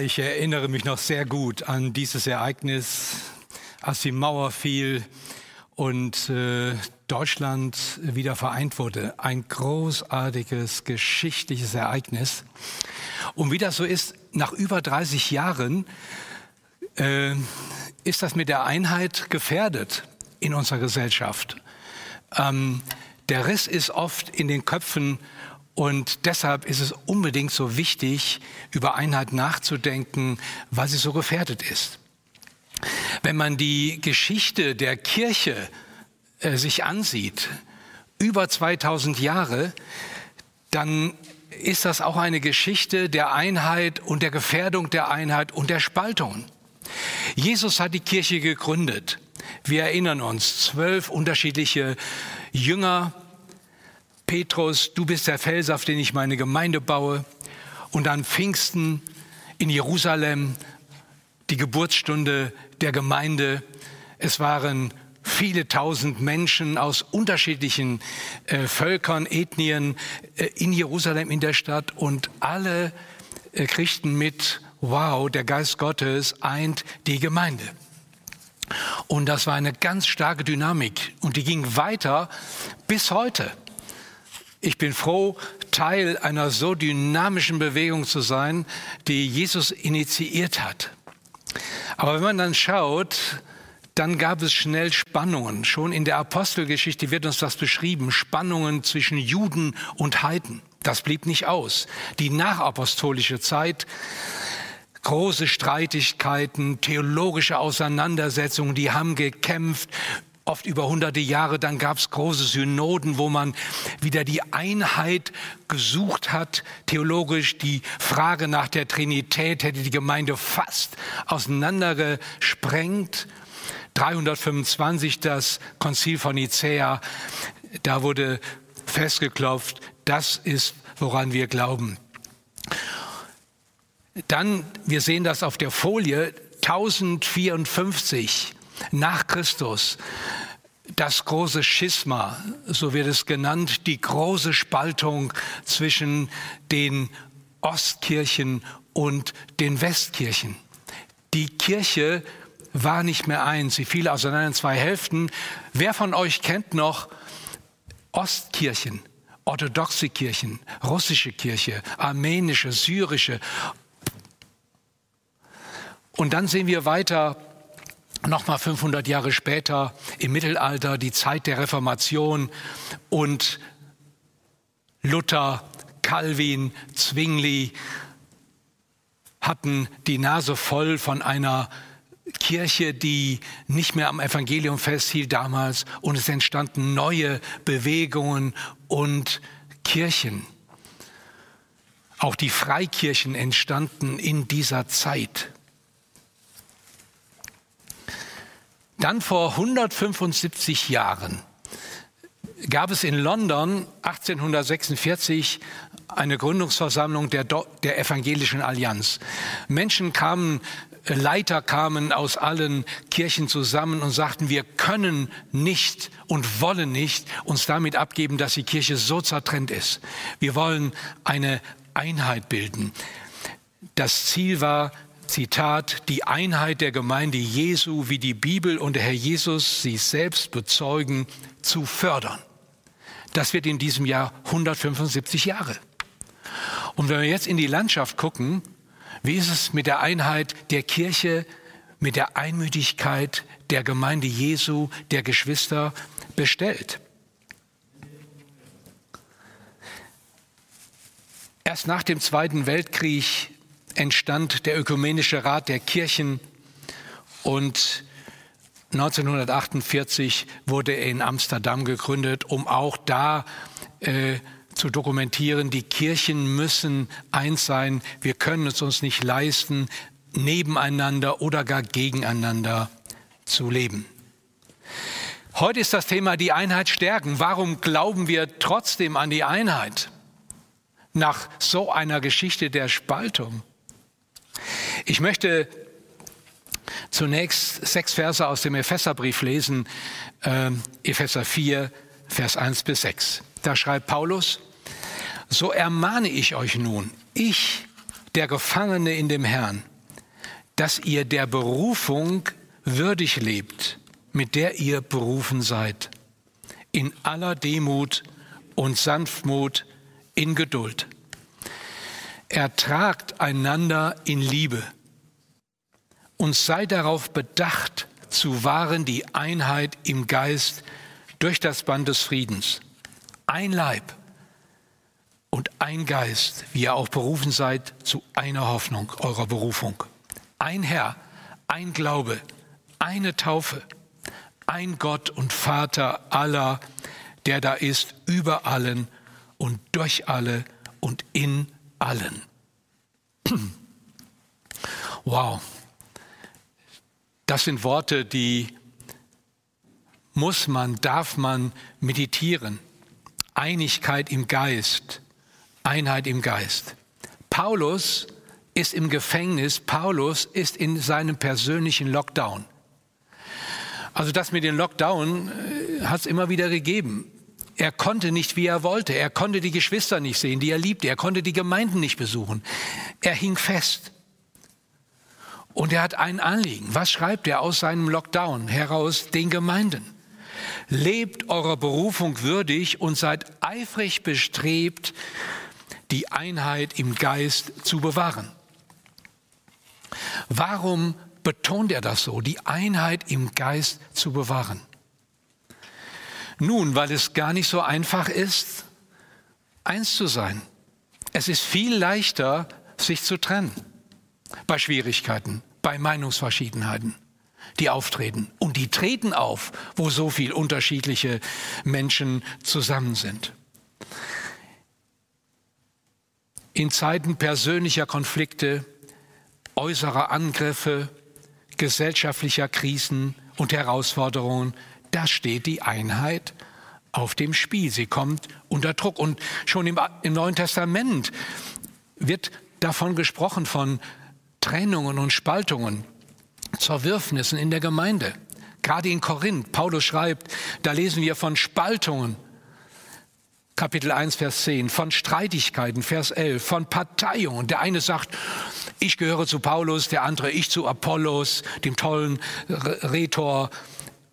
Ich erinnere mich noch sehr gut an dieses Ereignis, als die Mauer fiel und äh, Deutschland wieder vereint wurde. Ein großartiges geschichtliches Ereignis. Und wie das so ist, nach über 30 Jahren äh, ist das mit der Einheit gefährdet in unserer Gesellschaft. Ähm, der Riss ist oft in den Köpfen und deshalb ist es unbedingt so wichtig, über Einheit nachzudenken, weil sie so gefährdet ist. Wenn man die Geschichte der Kirche äh, sich ansieht, über 2000 Jahre, dann ist das auch eine Geschichte der Einheit und der Gefährdung der Einheit und der Spaltung. Jesus hat die Kirche gegründet. Wir erinnern uns, zwölf unterschiedliche Jünger, Petrus, du bist der Fels, auf den ich meine Gemeinde baue. Und dann Pfingsten in Jerusalem, die Geburtsstunde der Gemeinde. Es waren viele tausend Menschen aus unterschiedlichen äh, Völkern, Ethnien äh, in Jerusalem in der Stadt und alle äh, kriegten mit, wow, der Geist Gottes eint die Gemeinde. Und das war eine ganz starke Dynamik und die ging weiter bis heute. Ich bin froh, Teil einer so dynamischen Bewegung zu sein, die Jesus initiiert hat. Aber wenn man dann schaut, dann gab es schnell Spannungen. Schon in der Apostelgeschichte wird uns das beschrieben. Spannungen zwischen Juden und Heiden. Das blieb nicht aus. Die nachapostolische Zeit, große Streitigkeiten, theologische Auseinandersetzungen, die haben gekämpft oft über hunderte Jahre. Dann gab es große Synoden, wo man wieder die Einheit gesucht hat. Theologisch die Frage nach der Trinität hätte die Gemeinde fast auseinandergesprengt. 325 das Konzil von Nicäa, da wurde festgeklopft, das ist, woran wir glauben. Dann, wir sehen das auf der Folie, 1054 nach Christus das große Schisma, so wird es genannt, die große Spaltung zwischen den Ostkirchen und den Westkirchen. Die Kirche war nicht mehr eins, sie fiel auseinander in zwei Hälften. Wer von euch kennt noch Ostkirchen, orthodoxe Kirchen, russische Kirche, armenische, syrische? Und dann sehen wir weiter nochmal 500 Jahre später im Mittelalter die Zeit der Reformation und Luther, Calvin, Zwingli hatten die Nase voll von einer Kirche, die nicht mehr am Evangelium festhielt damals und es entstanden neue Bewegungen und Kirchen. Auch die Freikirchen entstanden in dieser Zeit. Dann vor 175 Jahren gab es in London 1846 eine Gründungsversammlung der, der Evangelischen Allianz. Menschen kamen, Leiter kamen aus allen Kirchen zusammen und sagten, wir können nicht und wollen nicht uns damit abgeben, dass die Kirche so zertrennt ist. Wir wollen eine Einheit bilden. Das Ziel war, Zitat, die Einheit der Gemeinde Jesu, wie die Bibel und der Herr Jesus sie selbst bezeugen, zu fördern. Das wird in diesem Jahr 175 Jahre. Und wenn wir jetzt in die Landschaft gucken, wie ist es mit der Einheit der Kirche, mit der Einmütigkeit der Gemeinde Jesu, der Geschwister bestellt? Erst nach dem Zweiten Weltkrieg entstand der Ökumenische Rat der Kirchen und 1948 wurde er in Amsterdam gegründet, um auch da äh, zu dokumentieren, die Kirchen müssen eins sein, wir können es uns nicht leisten, nebeneinander oder gar gegeneinander zu leben. Heute ist das Thema die Einheit stärken. Warum glauben wir trotzdem an die Einheit nach so einer Geschichte der Spaltung? Ich möchte zunächst sechs Verse aus dem Epheserbrief lesen, äh, Epheser 4, Vers 1 bis 6. Da schreibt Paulus, so ermahne ich euch nun, ich, der Gefangene in dem Herrn, dass ihr der Berufung würdig lebt, mit der ihr berufen seid, in aller Demut und Sanftmut, in Geduld. Ertragt einander in Liebe und sei darauf bedacht, zu wahren die Einheit im Geist durch das Band des Friedens. Ein Leib und ein Geist, wie ihr auch berufen seid zu einer Hoffnung eurer Berufung ein Herr, ein Glaube, eine Taufe, ein Gott und Vater aller, der da ist über allen und durch alle und in allen. Wow, das sind Worte, die muss man, darf man meditieren. Einigkeit im Geist, Einheit im Geist. Paulus ist im Gefängnis, Paulus ist in seinem persönlichen Lockdown. Also das mit dem Lockdown äh, hat es immer wieder gegeben. Er konnte nicht, wie er wollte. Er konnte die Geschwister nicht sehen, die er liebte. Er konnte die Gemeinden nicht besuchen. Er hing fest. Und er hat ein Anliegen. Was schreibt er aus seinem Lockdown heraus den Gemeinden? Lebt eurer Berufung würdig und seid eifrig bestrebt, die Einheit im Geist zu bewahren. Warum betont er das so, die Einheit im Geist zu bewahren? Nun, weil es gar nicht so einfach ist, eins zu sein. Es ist viel leichter, sich zu trennen bei Schwierigkeiten, bei Meinungsverschiedenheiten, die auftreten. Und die treten auf, wo so viele unterschiedliche Menschen zusammen sind. In Zeiten persönlicher Konflikte äußerer Angriffe, gesellschaftlicher Krisen und Herausforderungen, da steht die Einheit auf dem Spiel. Sie kommt unter Druck. Und schon im, im Neuen Testament wird davon gesprochen, von Trennungen und Spaltungen, Zerwürfnissen in der Gemeinde. Gerade in Korinth, Paulus schreibt, da lesen wir von Spaltungen Kapitel 1, Vers 10, von Streitigkeiten, Vers 11, von Parteiungen. Der eine sagt, ich gehöre zu Paulus, der andere ich zu Apollos, dem tollen Rhetor,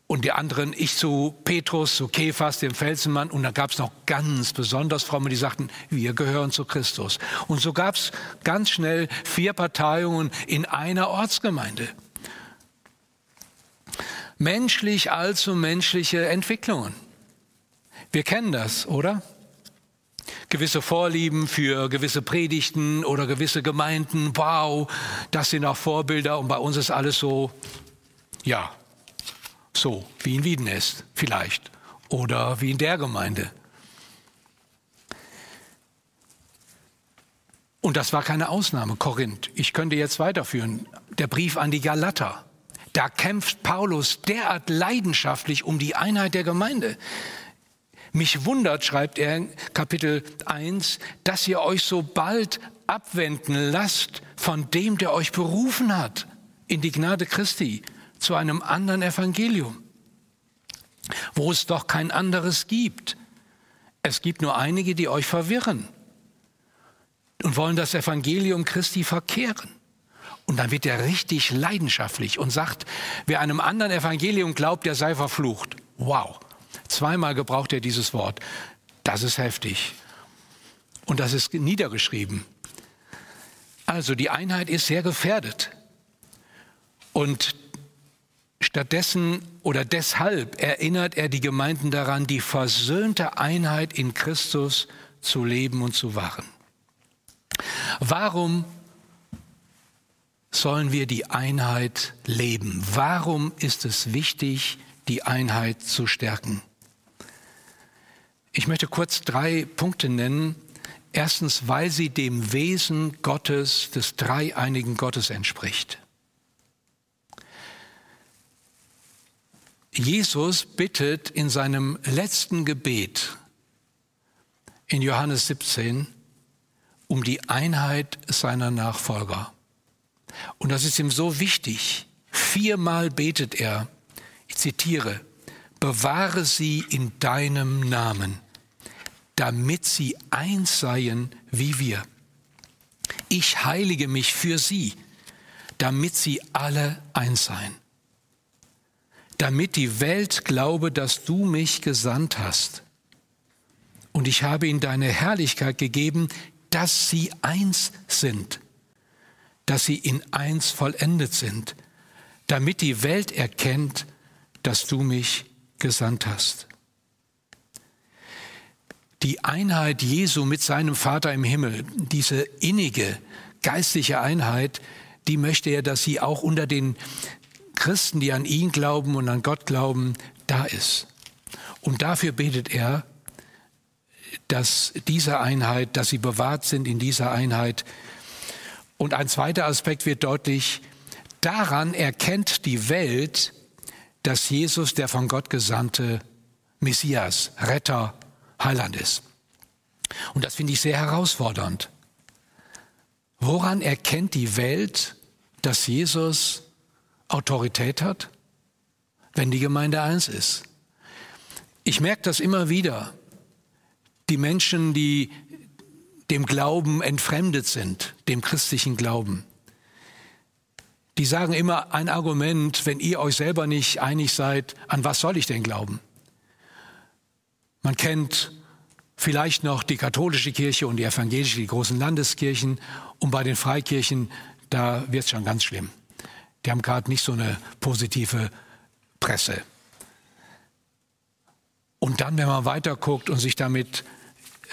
und der anderen ich zu Petrus, zu Kephas, dem Felsenmann. Und da gab es noch ganz besonders Fromme, die sagten, wir gehören zu Christus. Und so gab es ganz schnell vier Parteiungen in einer Ortsgemeinde. Menschlich allzu menschliche Entwicklungen. Wir kennen das, oder? gewisse Vorlieben für gewisse Predigten oder gewisse Gemeinden. Wow, das sind auch Vorbilder und bei uns ist alles so, ja, so wie in Wiedenest vielleicht oder wie in der Gemeinde. Und das war keine Ausnahme, Korinth. Ich könnte jetzt weiterführen. Der Brief an die Galater. Da kämpft Paulus derart leidenschaftlich um die Einheit der Gemeinde. Mich wundert, schreibt er in Kapitel 1, dass ihr euch so bald abwenden lasst von dem, der euch berufen hat in die Gnade Christi zu einem anderen Evangelium, wo es doch kein anderes gibt. Es gibt nur einige, die euch verwirren und wollen das Evangelium Christi verkehren. Und dann wird er richtig leidenschaftlich und sagt, wer einem anderen Evangelium glaubt, der sei verflucht. Wow. Zweimal gebraucht er dieses Wort. Das ist heftig. Und das ist niedergeschrieben. Also die Einheit ist sehr gefährdet. Und stattdessen oder deshalb erinnert er die Gemeinden daran, die versöhnte Einheit in Christus zu leben und zu wahren. Warum sollen wir die Einheit leben? Warum ist es wichtig, die Einheit zu stärken? Ich möchte kurz drei Punkte nennen. Erstens, weil sie dem Wesen Gottes, des dreieinigen Gottes entspricht. Jesus bittet in seinem letzten Gebet in Johannes 17 um die Einheit seiner Nachfolger. Und das ist ihm so wichtig. Viermal betet er, ich zitiere, bewahre sie in deinem Namen, damit sie eins seien wie wir. Ich heilige mich für sie, damit sie alle eins seien damit die Welt glaube, dass du mich gesandt hast. Und ich habe ihnen deine Herrlichkeit gegeben, dass sie eins sind, dass sie in eins vollendet sind, damit die Welt erkennt, dass du mich gesandt hast. Die Einheit Jesu mit seinem Vater im Himmel, diese innige geistliche Einheit, die möchte er, dass sie auch unter den Christen, die an ihn glauben und an Gott glauben, da ist. Und dafür betet er, dass diese Einheit, dass sie bewahrt sind in dieser Einheit. Und ein zweiter Aspekt wird deutlich, daran erkennt die Welt, dass Jesus der von Gott gesandte Messias, Retter, Heiland ist. Und das finde ich sehr herausfordernd. Woran erkennt die Welt, dass Jesus Autorität hat, wenn die Gemeinde eins ist. Ich merke das immer wieder. Die Menschen, die dem Glauben entfremdet sind, dem christlichen Glauben, die sagen immer ein Argument, wenn ihr euch selber nicht einig seid, an was soll ich denn glauben? Man kennt vielleicht noch die katholische Kirche und die evangelische, die großen Landeskirchen und bei den Freikirchen, da wird es schon ganz schlimm. Die haben gerade nicht so eine positive Presse. Und dann, wenn man weiterguckt und sich damit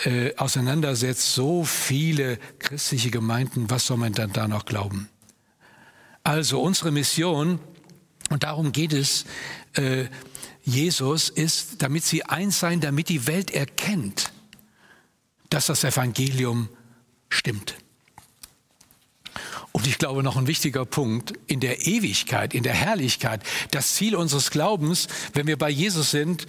äh, auseinandersetzt, so viele christliche Gemeinden, was soll man dann da noch glauben? Also unsere Mission, und darum geht es, äh, Jesus ist, damit sie eins sein, damit die Welt erkennt, dass das Evangelium stimmt. Und ich glaube, noch ein wichtiger Punkt, in der Ewigkeit, in der Herrlichkeit, das Ziel unseres Glaubens, wenn wir bei Jesus sind,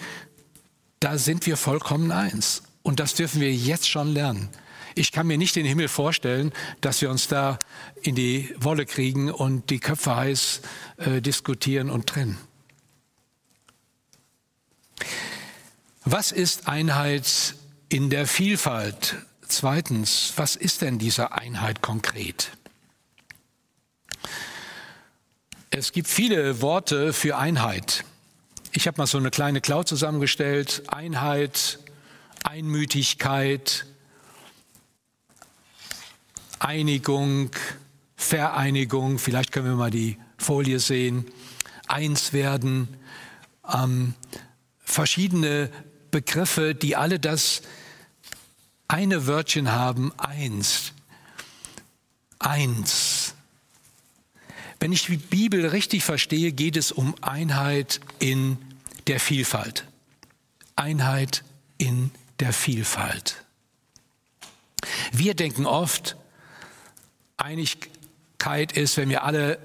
da sind wir vollkommen eins. Und das dürfen wir jetzt schon lernen. Ich kann mir nicht den Himmel vorstellen, dass wir uns da in die Wolle kriegen und die Köpfe heiß äh, diskutieren und trennen. Was ist Einheit in der Vielfalt? Zweitens, was ist denn diese Einheit konkret? Es gibt viele Worte für Einheit. Ich habe mal so eine kleine Cloud zusammengestellt. Einheit, Einmütigkeit, Einigung, Vereinigung. Vielleicht können wir mal die Folie sehen. Eins werden. Ähm, verschiedene Begriffe, die alle das eine Wörtchen haben. Eins. Eins. Wenn ich die Bibel richtig verstehe, geht es um Einheit in der Vielfalt. Einheit in der Vielfalt. Wir denken oft, Einigkeit ist, wenn wir alle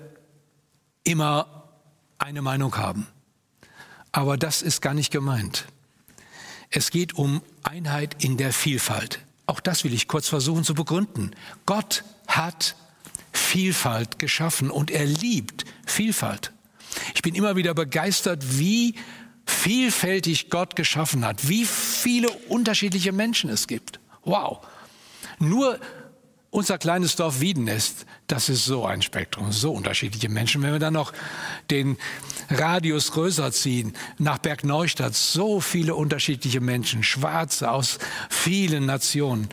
immer eine Meinung haben. Aber das ist gar nicht gemeint. Es geht um Einheit in der Vielfalt. Auch das will ich kurz versuchen zu begründen. Gott hat Vielfalt geschaffen und er liebt Vielfalt. Ich bin immer wieder begeistert, wie vielfältig Gott geschaffen hat, wie viele unterschiedliche Menschen es gibt. Wow. Nur unser kleines Dorf Wiedenest, das ist so ein Spektrum, so unterschiedliche Menschen. Wenn wir dann noch den Radius größer ziehen, nach Bergneustadt, so viele unterschiedliche Menschen, Schwarze aus vielen Nationen.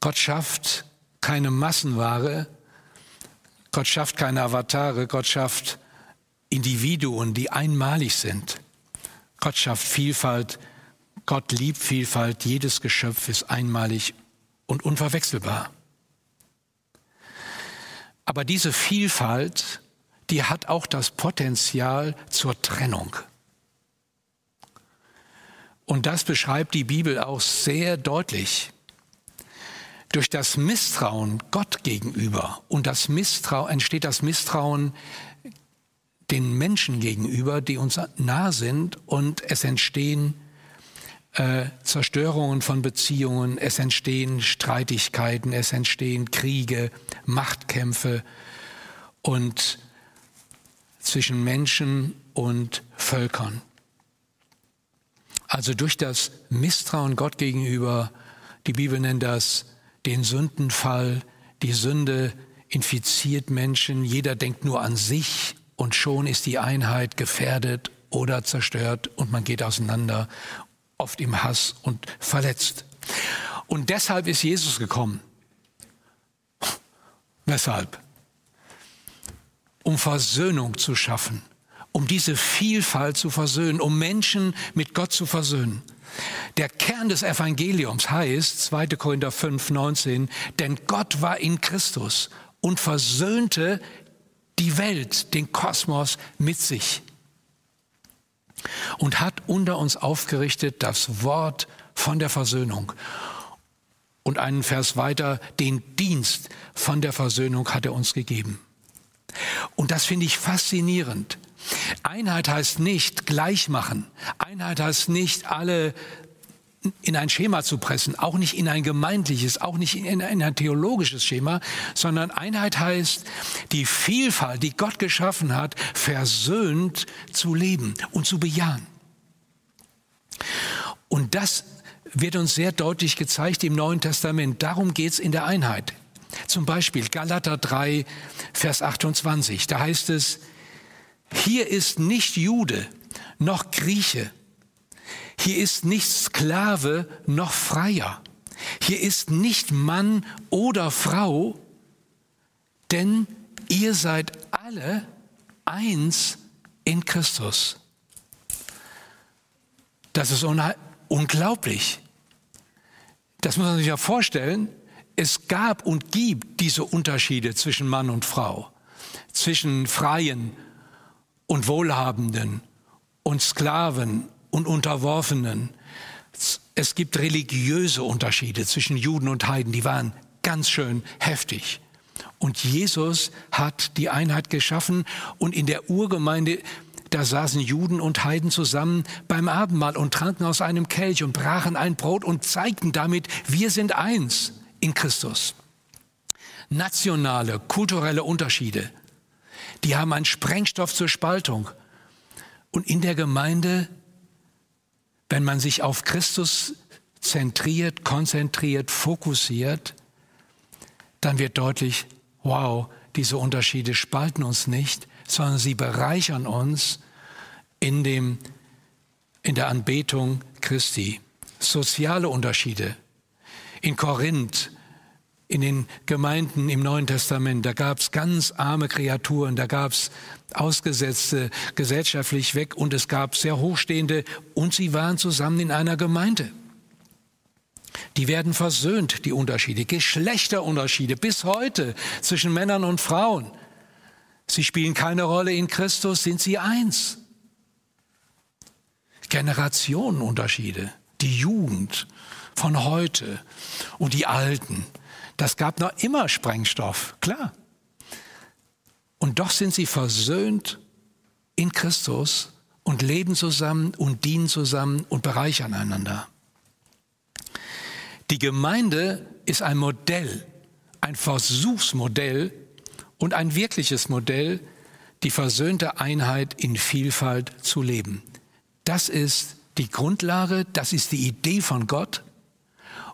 Gott schafft keine Massenware. Gott schafft keine Avatare. Gott schafft Individuen, die einmalig sind. Gott schafft Vielfalt. Gott liebt Vielfalt. Jedes Geschöpf ist einmalig und unverwechselbar. Aber diese Vielfalt, die hat auch das Potenzial zur Trennung. Und das beschreibt die Bibel auch sehr deutlich. Durch das Misstrauen Gott gegenüber und das Misstrauen entsteht das Misstrauen den Menschen gegenüber, die uns nah sind und es entstehen äh, Zerstörungen von Beziehungen, es entstehen Streitigkeiten, es entstehen Kriege, Machtkämpfe und zwischen Menschen und Völkern. Also durch das Misstrauen Gott gegenüber, die Bibel nennt das den Sündenfall, die Sünde infiziert Menschen, jeder denkt nur an sich und schon ist die Einheit gefährdet oder zerstört und man geht auseinander, oft im Hass und verletzt. Und deshalb ist Jesus gekommen. Weshalb? Um Versöhnung zu schaffen, um diese Vielfalt zu versöhnen, um Menschen mit Gott zu versöhnen. Der Kern des Evangeliums heißt 2. Korinther 5, 19, denn Gott war in Christus und versöhnte die Welt, den Kosmos mit sich und hat unter uns aufgerichtet das Wort von der Versöhnung. Und einen Vers weiter, den Dienst von der Versöhnung hat er uns gegeben. Und das finde ich faszinierend. Einheit heißt nicht gleich machen. Einheit heißt nicht alle in ein Schema zu pressen, auch nicht in ein gemeindliches, auch nicht in ein theologisches Schema, sondern Einheit heißt, die Vielfalt, die Gott geschaffen hat, versöhnt zu leben und zu bejahen. Und das wird uns sehr deutlich gezeigt im Neuen Testament. Darum geht es in der Einheit. Zum Beispiel Galater 3, Vers 28. Da heißt es, hier ist nicht Jude noch Grieche, hier ist nicht Sklave noch Freier. Hier ist nicht Mann oder Frau, denn ihr seid alle eins in Christus. Das ist unglaublich. Das muss man sich ja vorstellen. Es gab und gibt diese Unterschiede zwischen Mann und Frau, zwischen Freien und Wohlhabenden und Sklaven und Unterworfenen. Es gibt religiöse Unterschiede zwischen Juden und Heiden, die waren ganz schön heftig. Und Jesus hat die Einheit geschaffen und in der Urgemeinde, da saßen Juden und Heiden zusammen beim Abendmahl und tranken aus einem Kelch und brachen ein Brot und zeigten damit, wir sind eins in Christus. Nationale, kulturelle Unterschiede, die haben einen Sprengstoff zur Spaltung. Und in der Gemeinde wenn man sich auf Christus zentriert, konzentriert, fokussiert, dann wird deutlich, wow, diese Unterschiede spalten uns nicht, sondern sie bereichern uns in, dem, in der Anbetung Christi. Soziale Unterschiede. In Korinth in den Gemeinden im Neuen Testament, da gab es ganz arme Kreaturen, da gab es Ausgesetzte gesellschaftlich weg und es gab sehr hochstehende und sie waren zusammen in einer Gemeinde. Die werden versöhnt, die Unterschiede, Geschlechterunterschiede bis heute zwischen Männern und Frauen. Sie spielen keine Rolle in Christus, sind sie eins. Generationenunterschiede, die Jugend von heute und die Alten, das gab noch immer Sprengstoff, klar. Und doch sind sie versöhnt in Christus und leben zusammen und dienen zusammen und bereichern einander. Die Gemeinde ist ein Modell, ein Versuchsmodell und ein wirkliches Modell, die versöhnte Einheit in Vielfalt zu leben. Das ist die Grundlage, das ist die Idee von Gott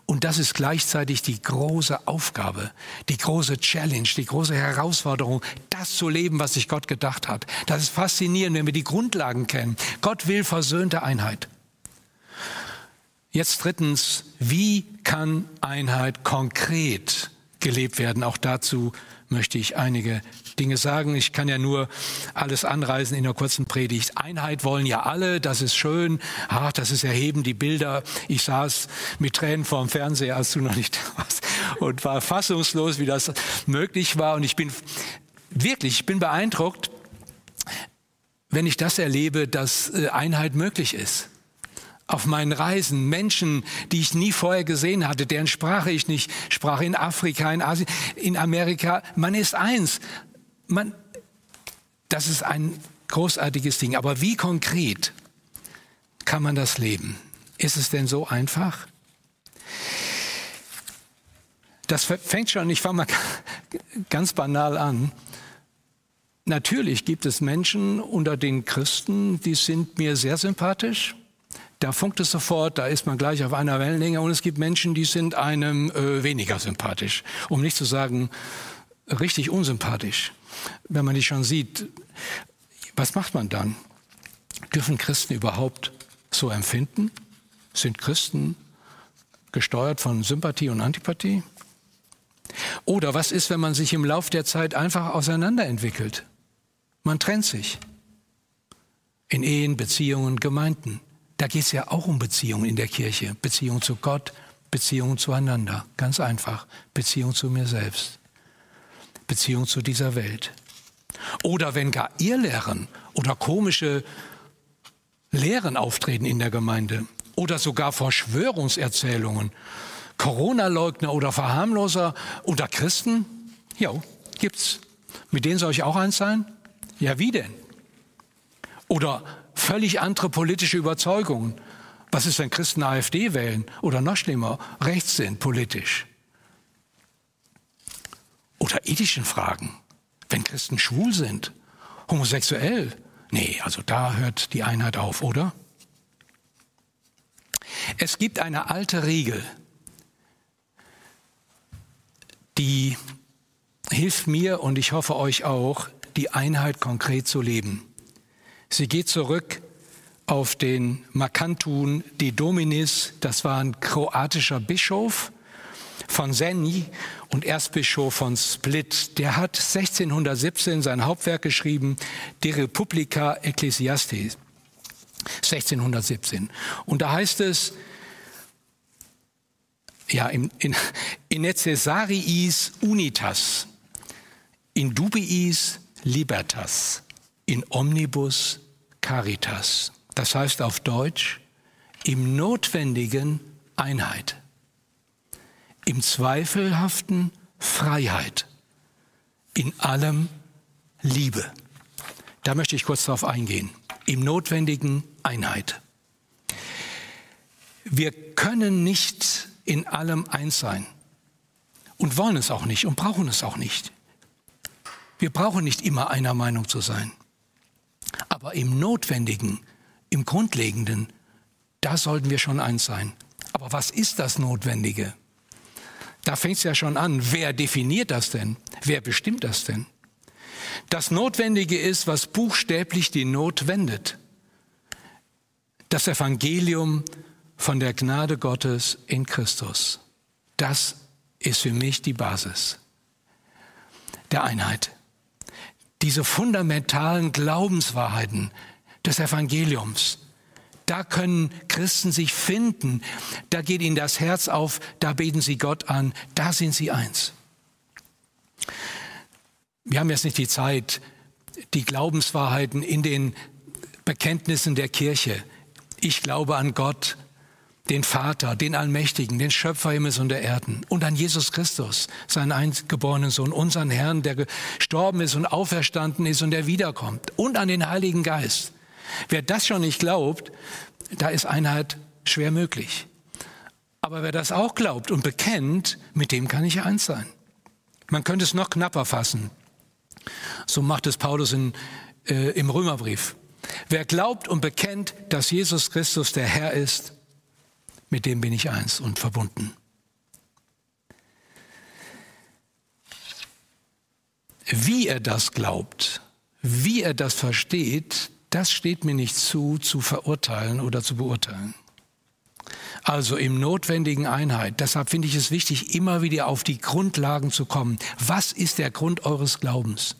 und das ist gleichzeitig die große Aufgabe, die große Challenge, die große Herausforderung, das zu leben, was sich Gott gedacht hat. Das ist faszinierend, wenn wir die Grundlagen kennen. Gott will versöhnte Einheit. Jetzt drittens, wie kann Einheit konkret gelebt werden? Auch dazu möchte ich einige Dinge sagen. Ich kann ja nur alles anreisen in einer kurzen Predigt. Einheit wollen ja alle, das ist schön. Ach, das ist erheben, die Bilder. Ich saß mit Tränen vorm Fernseher, als du noch nicht da warst, und war fassungslos, wie das möglich war. Und ich bin wirklich, ich bin beeindruckt, wenn ich das erlebe, dass äh, Einheit möglich ist. auf meinen Reisen Menschen, die ich nie vorher gesehen hatte, deren Sprache ich nicht sprach, in Afrika, in Asien, in Amerika. Man ist eins. Man, das ist ein großartiges Ding. Aber wie konkret kann man das leben? Ist es denn so einfach? Das fängt schon, ich fange mal ganz banal an. Natürlich gibt es Menschen unter den Christen, die sind mir sehr sympathisch da funkt es sofort, da ist man gleich auf einer Wellenlänge und es gibt Menschen, die sind einem äh, weniger sympathisch, um nicht zu sagen richtig unsympathisch. Wenn man die schon sieht, was macht man dann? Dürfen Christen überhaupt so empfinden? Sind Christen gesteuert von Sympathie und Antipathie? Oder was ist, wenn man sich im Lauf der Zeit einfach auseinanderentwickelt? Man trennt sich in Ehen, Beziehungen, Gemeinden. Da geht es ja auch um Beziehungen in der Kirche. Beziehung zu Gott, Beziehung zueinander. Ganz einfach. Beziehung zu mir selbst. Beziehung zu dieser Welt. Oder wenn gar Irrlehren oder komische Lehren auftreten in der Gemeinde. Oder sogar Verschwörungserzählungen. Corona-Leugner oder Verharmloser unter Christen? Ja, gibt's. Mit denen soll ich auch eins sein? Ja, wie denn? Oder völlig andere politische Überzeugungen. Was ist, wenn Christen AfD wählen oder noch schlimmer, rechts sind politisch? Oder ethischen Fragen, wenn Christen schwul sind, homosexuell. Nee, also da hört die Einheit auf, oder? Es gibt eine alte Regel, die hilft mir und ich hoffe euch auch, die Einheit konkret zu leben. Sie geht zurück auf den Makantun de Dominis, das war ein kroatischer Bischof von Senj und Erzbischof von Split. Der hat 1617 sein Hauptwerk geschrieben, De Republica Ecclesiastes. 1617. Und da heißt es, ja, in, in, in necessariis unitas, in dubiis libertas in omnibus caritas. Das heißt auf Deutsch, im Notwendigen Einheit, im Zweifelhaften Freiheit, in allem Liebe. Da möchte ich kurz darauf eingehen. Im Notwendigen Einheit. Wir können nicht in allem eins sein und wollen es auch nicht und brauchen es auch nicht. Wir brauchen nicht immer einer Meinung zu sein. Aber im Notwendigen, im Grundlegenden, da sollten wir schon eins sein. Aber was ist das Notwendige? Da fängt es ja schon an. Wer definiert das denn? Wer bestimmt das denn? Das Notwendige ist, was buchstäblich die Not wendet. Das Evangelium von der Gnade Gottes in Christus. Das ist für mich die Basis der Einheit diese fundamentalen Glaubenswahrheiten des Evangeliums. Da können Christen sich finden, da geht ihnen das Herz auf, da beten sie Gott an, da sind sie eins. Wir haben jetzt nicht die Zeit, die Glaubenswahrheiten in den Bekenntnissen der Kirche. Ich glaube an Gott, den Vater, den Allmächtigen, den Schöpfer Himmels und der Erden und an Jesus Christus, seinen eingeborenen Sohn, unseren Herrn, der gestorben ist und auferstanden ist und der wiederkommt und an den Heiligen Geist. Wer das schon nicht glaubt, da ist Einheit schwer möglich. Aber wer das auch glaubt und bekennt, mit dem kann ich eins sein. Man könnte es noch knapper fassen. So macht es Paulus in, äh, im Römerbrief. Wer glaubt und bekennt, dass Jesus Christus der Herr ist, mit dem bin ich eins und verbunden. Wie er das glaubt, wie er das versteht, das steht mir nicht zu, zu verurteilen oder zu beurteilen. Also im notwendigen Einheit. Deshalb finde ich es wichtig, immer wieder auf die Grundlagen zu kommen. Was ist der Grund eures Glaubens?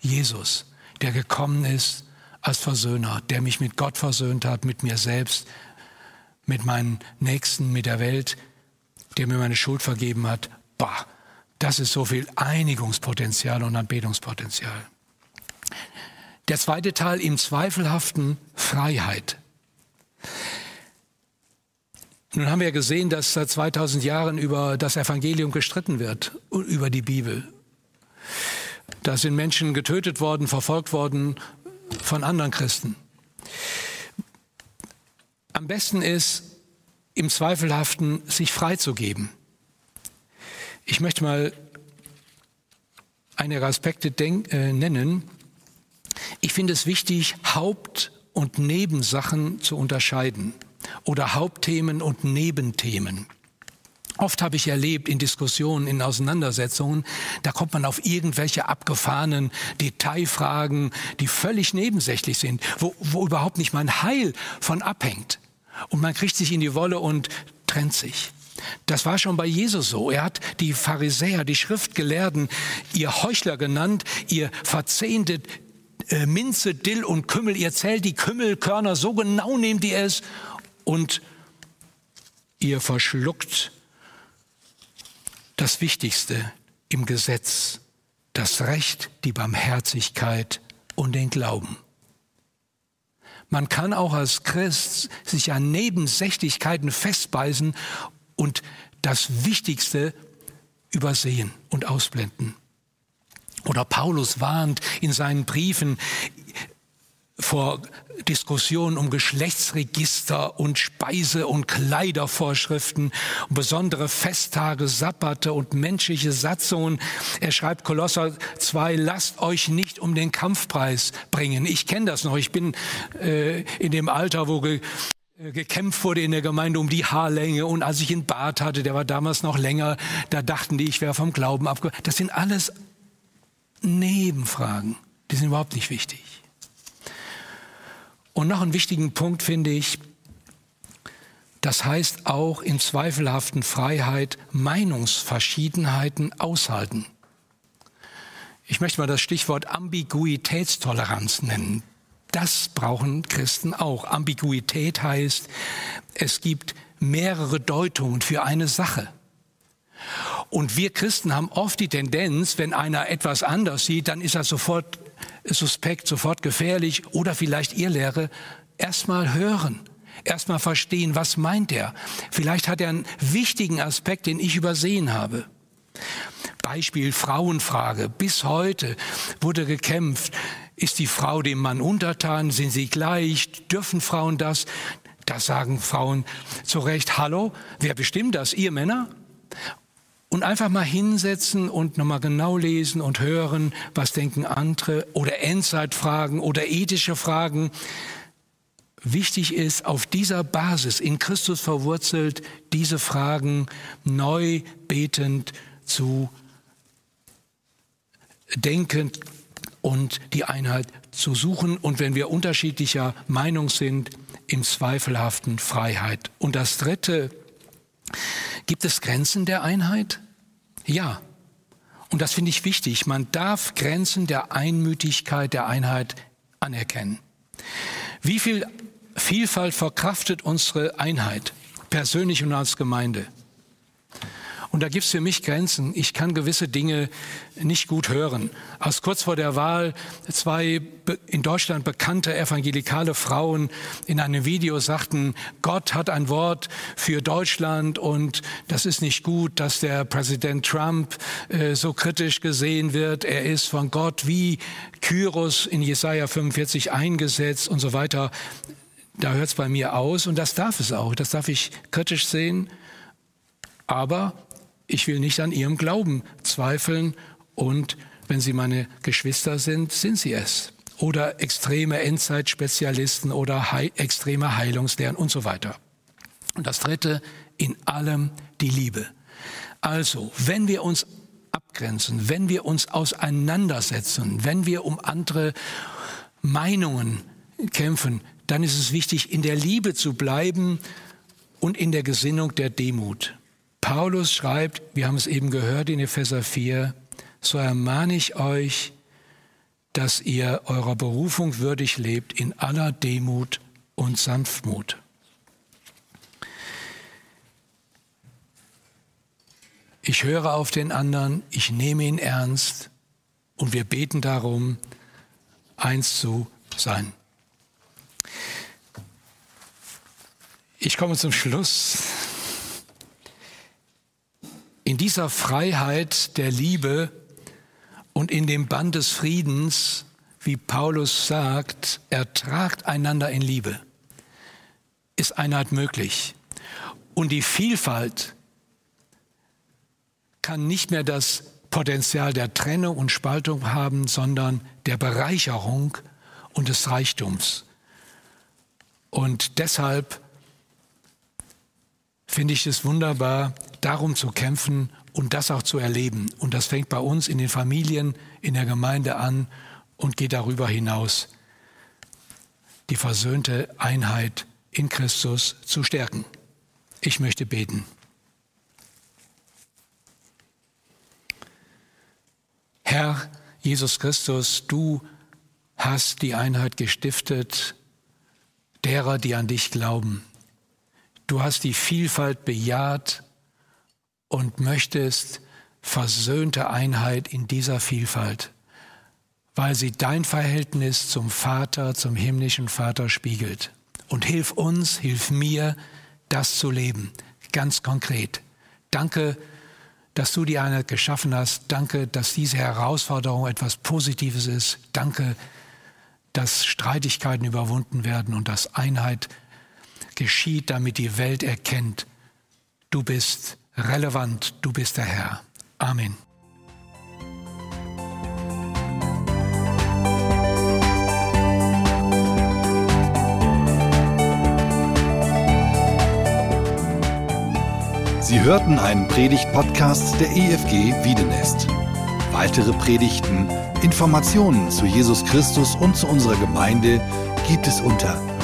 Jesus, der gekommen ist als Versöhner, der mich mit Gott versöhnt hat, mit mir selbst, mit meinen Nächsten, mit der Welt, der mir meine Schuld vergeben hat. Bah, das ist so viel Einigungspotenzial und Anbetungspotenzial. Der zweite Teil im zweifelhaften Freiheit. Nun haben wir gesehen, dass seit 2000 Jahren über das Evangelium gestritten wird, über die Bibel. Da sind Menschen getötet worden, verfolgt worden von anderen Christen. Am besten ist, im Zweifelhaften sich freizugeben. Ich möchte mal einige Aspekte äh, nennen. Ich finde es wichtig, Haupt- und Nebensachen zu unterscheiden oder Hauptthemen und Nebenthemen. Oft habe ich erlebt in Diskussionen, in Auseinandersetzungen, da kommt man auf irgendwelche abgefahrenen Detailfragen, die völlig nebensächlich sind, wo, wo überhaupt nicht mein Heil von abhängt. Und man kriegt sich in die Wolle und trennt sich. Das war schon bei Jesus so. Er hat die Pharisäer, die Schriftgelehrten, ihr Heuchler genannt, ihr verzehntet äh, Minze, Dill und Kümmel. Ihr zählt die Kümmelkörner, so genau nehmt ihr es und ihr verschluckt das Wichtigste im Gesetz, das Recht, die Barmherzigkeit und den Glauben. Man kann auch als Christ sich an Nebensächlichkeiten festbeißen und das Wichtigste übersehen und ausblenden. Oder Paulus warnt in seinen Briefen, vor Diskussionen um Geschlechtsregister und Speise- und Kleidervorschriften, um besondere Festtage, Sabbate und menschliche Satzungen. Er schreibt Kolosser 2, lasst euch nicht um den Kampfpreis bringen. Ich kenne das noch. Ich bin äh, in dem Alter, wo ge äh, gekämpft wurde in der Gemeinde um die Haarlänge und als ich einen Bart hatte, der war damals noch länger, da dachten die, ich wäre vom Glauben abgekommen. Das sind alles Nebenfragen, die sind überhaupt nicht wichtig. Und noch einen wichtigen Punkt finde ich, das heißt auch in zweifelhaften Freiheit Meinungsverschiedenheiten aushalten. Ich möchte mal das Stichwort Ambiguitätstoleranz nennen. Das brauchen Christen auch. Ambiguität heißt, es gibt mehrere Deutungen für eine Sache. Und wir Christen haben oft die Tendenz, wenn einer etwas anders sieht, dann ist er sofort suspekt, sofort gefährlich oder vielleicht ihr Lehre, erstmal hören, erstmal verstehen, was meint er. Vielleicht hat er einen wichtigen Aspekt, den ich übersehen habe. Beispiel Frauenfrage. Bis heute wurde gekämpft. Ist die Frau dem Mann untertan? Sind sie gleich? Dürfen Frauen das? Da sagen Frauen zu Recht, hallo, wer bestimmt das? Ihr Männer? Und einfach mal hinsetzen und nochmal genau lesen und hören, was denken andere oder Endzeitfragen oder ethische Fragen. Wichtig ist, auf dieser Basis, in Christus verwurzelt, diese Fragen neu betend zu denken und die Einheit zu suchen. Und wenn wir unterschiedlicher Meinung sind, im zweifelhaften Freiheit. Und das Dritte, Gibt es Grenzen der Einheit? Ja. Und das finde ich wichtig. Man darf Grenzen der Einmütigkeit, der Einheit anerkennen. Wie viel Vielfalt verkraftet unsere Einheit, persönlich und als Gemeinde? Und da gibt es für mich Grenzen. Ich kann gewisse Dinge nicht gut hören. Als kurz vor der Wahl zwei in Deutschland bekannte evangelikale Frauen in einem Video sagten, Gott hat ein Wort für Deutschland und das ist nicht gut, dass der Präsident Trump äh, so kritisch gesehen wird. Er ist von Gott wie Kyros in Jesaja 45 eingesetzt und so weiter. Da hört es bei mir aus und das darf es auch. Das darf ich kritisch sehen. Aber ich will nicht an ihrem Glauben zweifeln und wenn sie meine Geschwister sind, sind sie es. Oder extreme Endzeitspezialisten oder hei extreme Heilungslehren und so weiter. Und das Dritte, in allem die Liebe. Also, wenn wir uns abgrenzen, wenn wir uns auseinandersetzen, wenn wir um andere Meinungen kämpfen, dann ist es wichtig, in der Liebe zu bleiben und in der Gesinnung der Demut. Paulus schreibt, wir haben es eben gehört in Epheser 4, so ermahne ich euch, dass ihr eurer Berufung würdig lebt in aller Demut und Sanftmut. Ich höre auf den anderen, ich nehme ihn ernst und wir beten darum, eins zu sein. Ich komme zum Schluss. Dieser Freiheit der Liebe und in dem Band des Friedens, wie Paulus sagt, ertragt einander in Liebe, ist Einheit möglich. Und die Vielfalt kann nicht mehr das Potenzial der Trennung und Spaltung haben, sondern der Bereicherung und des Reichtums. Und deshalb finde ich es wunderbar, darum zu kämpfen und das auch zu erleben. Und das fängt bei uns in den Familien, in der Gemeinde an und geht darüber hinaus, die versöhnte Einheit in Christus zu stärken. Ich möchte beten. Herr Jesus Christus, du hast die Einheit gestiftet derer, die an dich glauben. Du hast die Vielfalt bejaht und möchtest versöhnte Einheit in dieser Vielfalt, weil sie dein Verhältnis zum Vater, zum himmlischen Vater spiegelt. Und hilf uns, hilf mir, das zu leben, ganz konkret. Danke, dass du die Einheit geschaffen hast. Danke, dass diese Herausforderung etwas Positives ist. Danke, dass Streitigkeiten überwunden werden und dass Einheit geschieht, damit die Welt erkennt, du bist relevant, du bist der Herr. Amen. Sie hörten einen Predigt-Podcast der EFG Wiedenest. Weitere Predigten, Informationen zu Jesus Christus und zu unserer Gemeinde gibt es unter